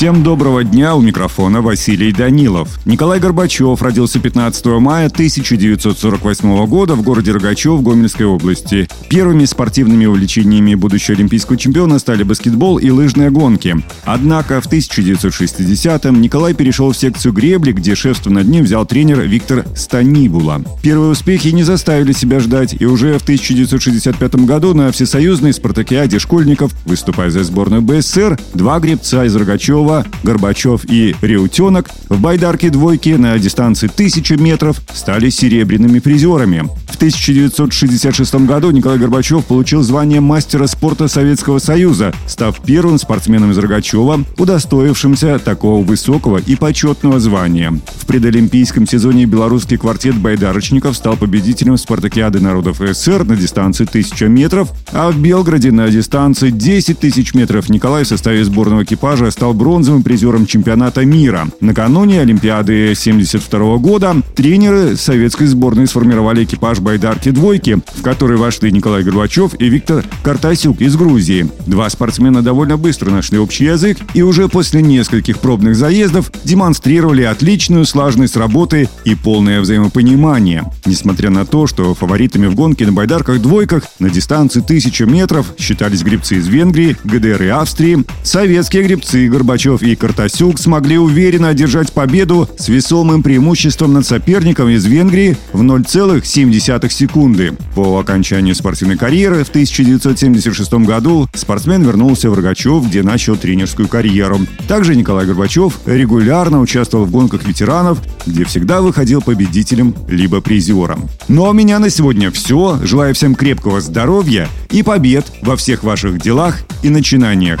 Всем доброго дня, у микрофона Василий Данилов. Николай Горбачев родился 15 мая 1948 года в городе Рогачев Гомельской области. Первыми спортивными увлечениями будущего олимпийского чемпиона стали баскетбол и лыжные гонки. Однако в 1960-м Николай перешел в секцию гребли, где шефство над ним взял тренер Виктор Станибула. Первые успехи не заставили себя ждать, и уже в 1965 году на всесоюзной спартакиаде школьников, выступая за сборную БССР, два гребца из Рогачева Кириллова, Горбачев и Реутенок в байдарке двойки на дистанции 1000 метров стали серебряными призерами. В 1966 году Николай Горбачев получил звание мастера спорта Советского Союза, став первым спортсменом из Рогачева, удостоившимся такого высокого и почетного звания. В предолимпийском сезоне белорусский квартет байдарочников стал победителем спартакиады народов СССР на дистанции 1000 метров, а в Белграде на дистанции 10 тысяч метров Николай в составе сборного экипажа стал бронзовым призером чемпионата мира. Накануне Олимпиады 1972 года тренеры советской сборной сформировали экипаж байдарки «двойки», в который вошли Николай Горбачев и Виктор Картасюк из Грузии. Два спортсмена довольно быстро нашли общий язык и уже после нескольких пробных заездов демонстрировали отличную слаженность работы и полное взаимопонимание. Несмотря на то, что фаворитами в гонке на байдарках-двойках на дистанции 1000 метров считались гребцы из Венгрии, ГДР и Австрии, советские гребцы Горбачев и Картасюк смогли уверенно одержать победу с весомым преимуществом над соперником из Венгрии в 0,7 секунды. По окончанию спортивной карьеры в 1976 году спортсмен вернулся в Рогачев, где начал тренерскую карьеру. Также Николай Горбачев регулярно участвовал в гонках ветеранов, где всегда выходил победителем либо призером. Ну а у меня на сегодня все. Желаю всем крепкого здоровья и побед во всех ваших делах и начинаниях.